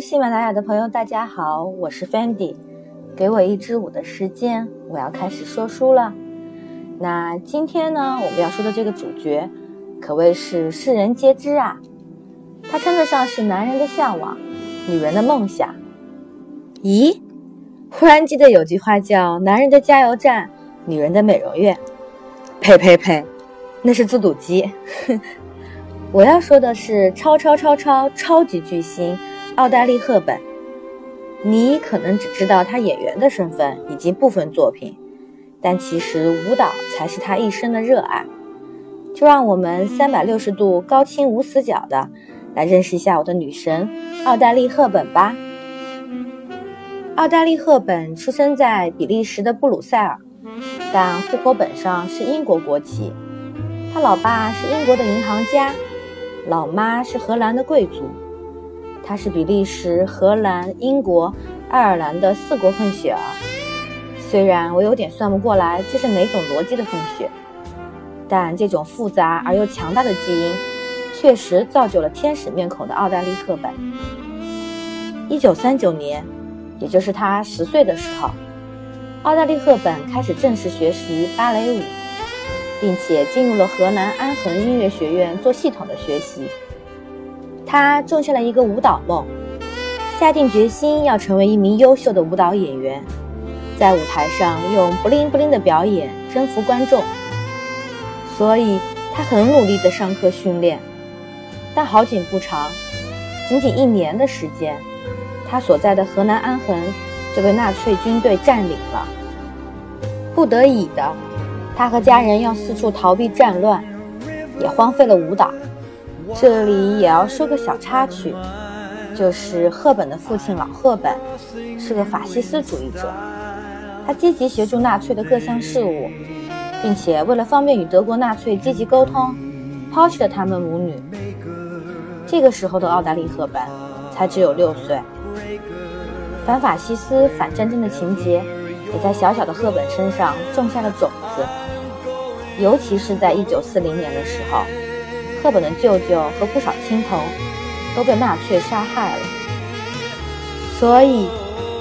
喜马拉雅的朋友，大家好，我是 Fendi。给我一支舞的时间，我要开始说书了。那今天呢，我们要说的这个主角，可谓是世人皆知啊。他称得上是男人的向往，女人的梦想。咦，忽然记得有句话叫“男人的加油站，女人的美容院”。呸呸呸，那是猪肚鸡。我要说的是超超超超超级巨星。奥黛丽·赫本，你可能只知道她演员的身份以及部分作品，但其实舞蹈才是她一生的热爱。就让我们三百六十度高清无死角的来认识一下我的女神奥黛丽·赫本吧。奥黛丽·赫本出生在比利时的布鲁塞尔，但户口本上是英国国籍。她老爸是英国的银行家，老妈是荷兰的贵族。他是比利时、荷兰、英国、爱尔兰的四国混血儿。虽然我有点算不过来这是哪种逻辑的混血，但这种复杂而又强大的基因，确实造就了天使面孔的奥黛丽·赫本。一九三九年，也就是她十岁的时候，奥黛丽·赫本开始正式学习芭蕾舞，并且进入了荷兰安恒音乐学院做系统的学习。他种下了一个舞蹈梦，下定决心要成为一名优秀的舞蹈演员，在舞台上用不灵不灵的表演征服观众。所以，他很努力地上课训练。但好景不长，仅仅一年的时间，他所在的河南安恒就被纳粹军队占领了。不得已的，他和家人要四处逃避战乱，也荒废了舞蹈。这里也要说个小插曲，就是赫本的父亲老赫本是个法西斯主义者，他积极协助纳粹的各项事务，并且为了方便与德国纳粹积极沟通，抛弃了他们母女。这个时候的奥黛丽·赫本才只有六岁，反法西斯、反战争的情节也在小小的赫本身上种下了种子，尤其是在1940年的时候。赫本的舅舅和不少亲朋都被纳粹杀害了，所以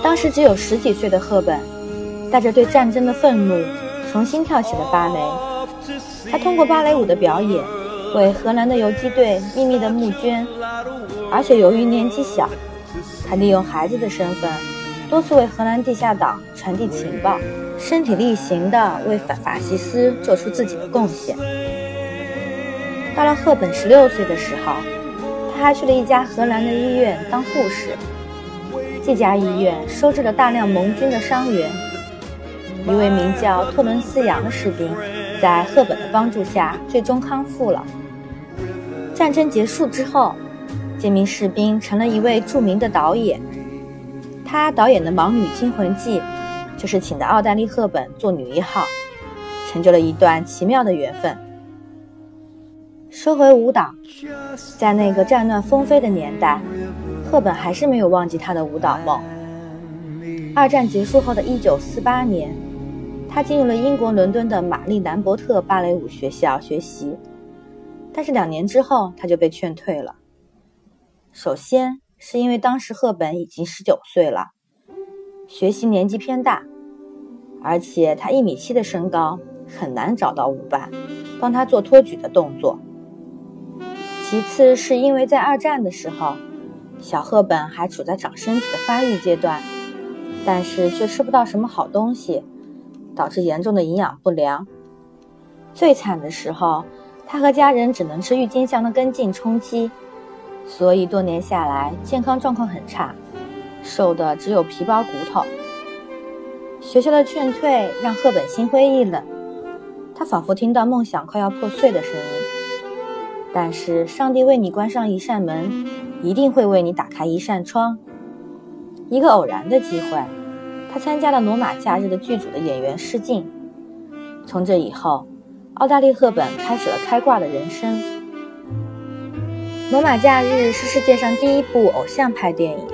当时只有十几岁的赫本，带着对战争的愤怒，重新跳起了芭蕾。他通过芭蕾舞的表演，为荷兰的游击队秘密的募捐，而且由于年纪小，他利用孩子的身份，多次为荷兰地下党传递情报，身体力行地为反法西斯做出自己的贡献。到了赫本十六岁的时候，他还去了一家荷兰的医院当护士。这家医院收治了大量盟军的伤员。一位名叫托伦斯杨的士兵，在赫本的帮助下，最终康复了。战争结束之后，这名士兵成了一位著名的导演。他导演的《盲女惊魂记》，就是请的奥黛丽·赫本做女一号，成就了一段奇妙的缘分。说回舞蹈，在那个战乱纷飞的年代，赫本还是没有忘记她的舞蹈梦。二战结束后的一九四八年，她进入了英国伦敦的玛丽兰伯特芭蕾舞学校学习，但是两年之后，她就被劝退了。首先是因为当时赫本已经十九岁了，学习年纪偏大，而且她一米七的身高，很难找到舞伴帮她做托举的动作。其次是因为在二战的时候，小赫本还处在长身体的发育阶段，但是却吃不到什么好东西，导致严重的营养不良。最惨的时候，他和家人只能吃郁金香的根茎充饥，所以多年下来健康状况很差，瘦的只有皮包骨头。学校的劝退让赫本心灰意冷，他仿佛听到梦想快要破碎的声音。但是，上帝为你关上一扇门，一定会为你打开一扇窗。一个偶然的机会，他参加了《罗马假日》的剧组的演员试镜。从这以后，奥黛丽·赫本开始了开挂的人生。《罗马假日》是世界上第一部偶像派电影，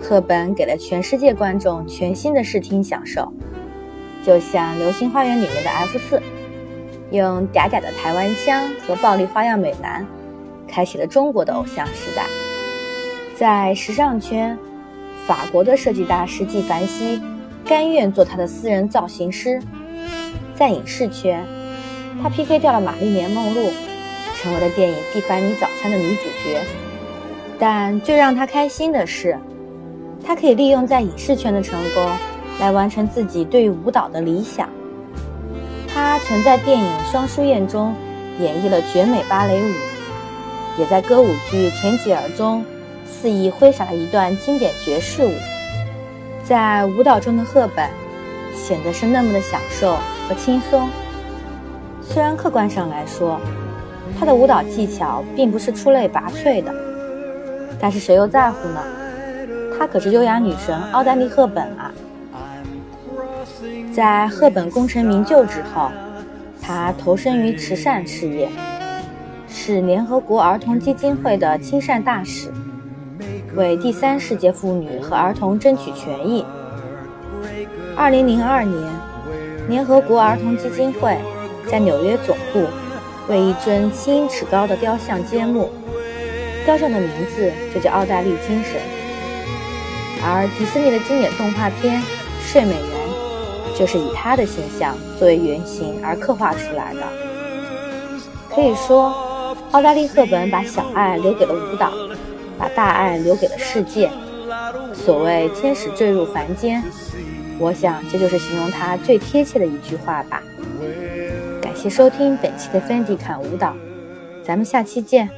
赫本给了全世界观众全新的视听享受，就像《流星花园》里面的 F 四。用嗲嗲的台湾腔和暴力花样美男，开启了中国的偶像时代。在时尚圈，法国的设计大师纪梵希甘愿做他的私人造型师；在影视圈，他 PK 掉了玛丽莲梦露，成为了电影《蒂凡尼早餐》的女主角。但最让他开心的是，他可以利用在影视圈的成功，来完成自己对于舞蹈的理想。他曾在电影《双书宴》中演绎了绝美芭蕾舞，也在歌舞剧《田吉尔》中肆意挥洒了一段经典爵士舞。在舞蹈中的赫本显得是那么的享受和轻松。虽然客观上来说，他的舞蹈技巧并不是出类拔萃的，但是谁又在乎呢？她可是优雅女神奥黛丽·赫本啊！在赫本功成名就之后，她投身于慈善事业，是联合国儿童基金会的亲善大使，为第三世界妇女和儿童争取权益。二零零二年，联合国儿童基金会。在纽约总部为一尊七英尺高的雕像揭幕，雕像的名字就叫“奥黛丽精神”。而迪士尼的经典动画片《睡美人》就是以他的形象作为原型而刻画出来的。可以说，奥黛丽·赫本把小爱留给了舞蹈，把大爱留给了世界。所谓“天使坠入凡间”，我想这就是形容她最贴切的一句话吧。感谢收听本期的 Fendi 侃舞蹈，咱们下期见。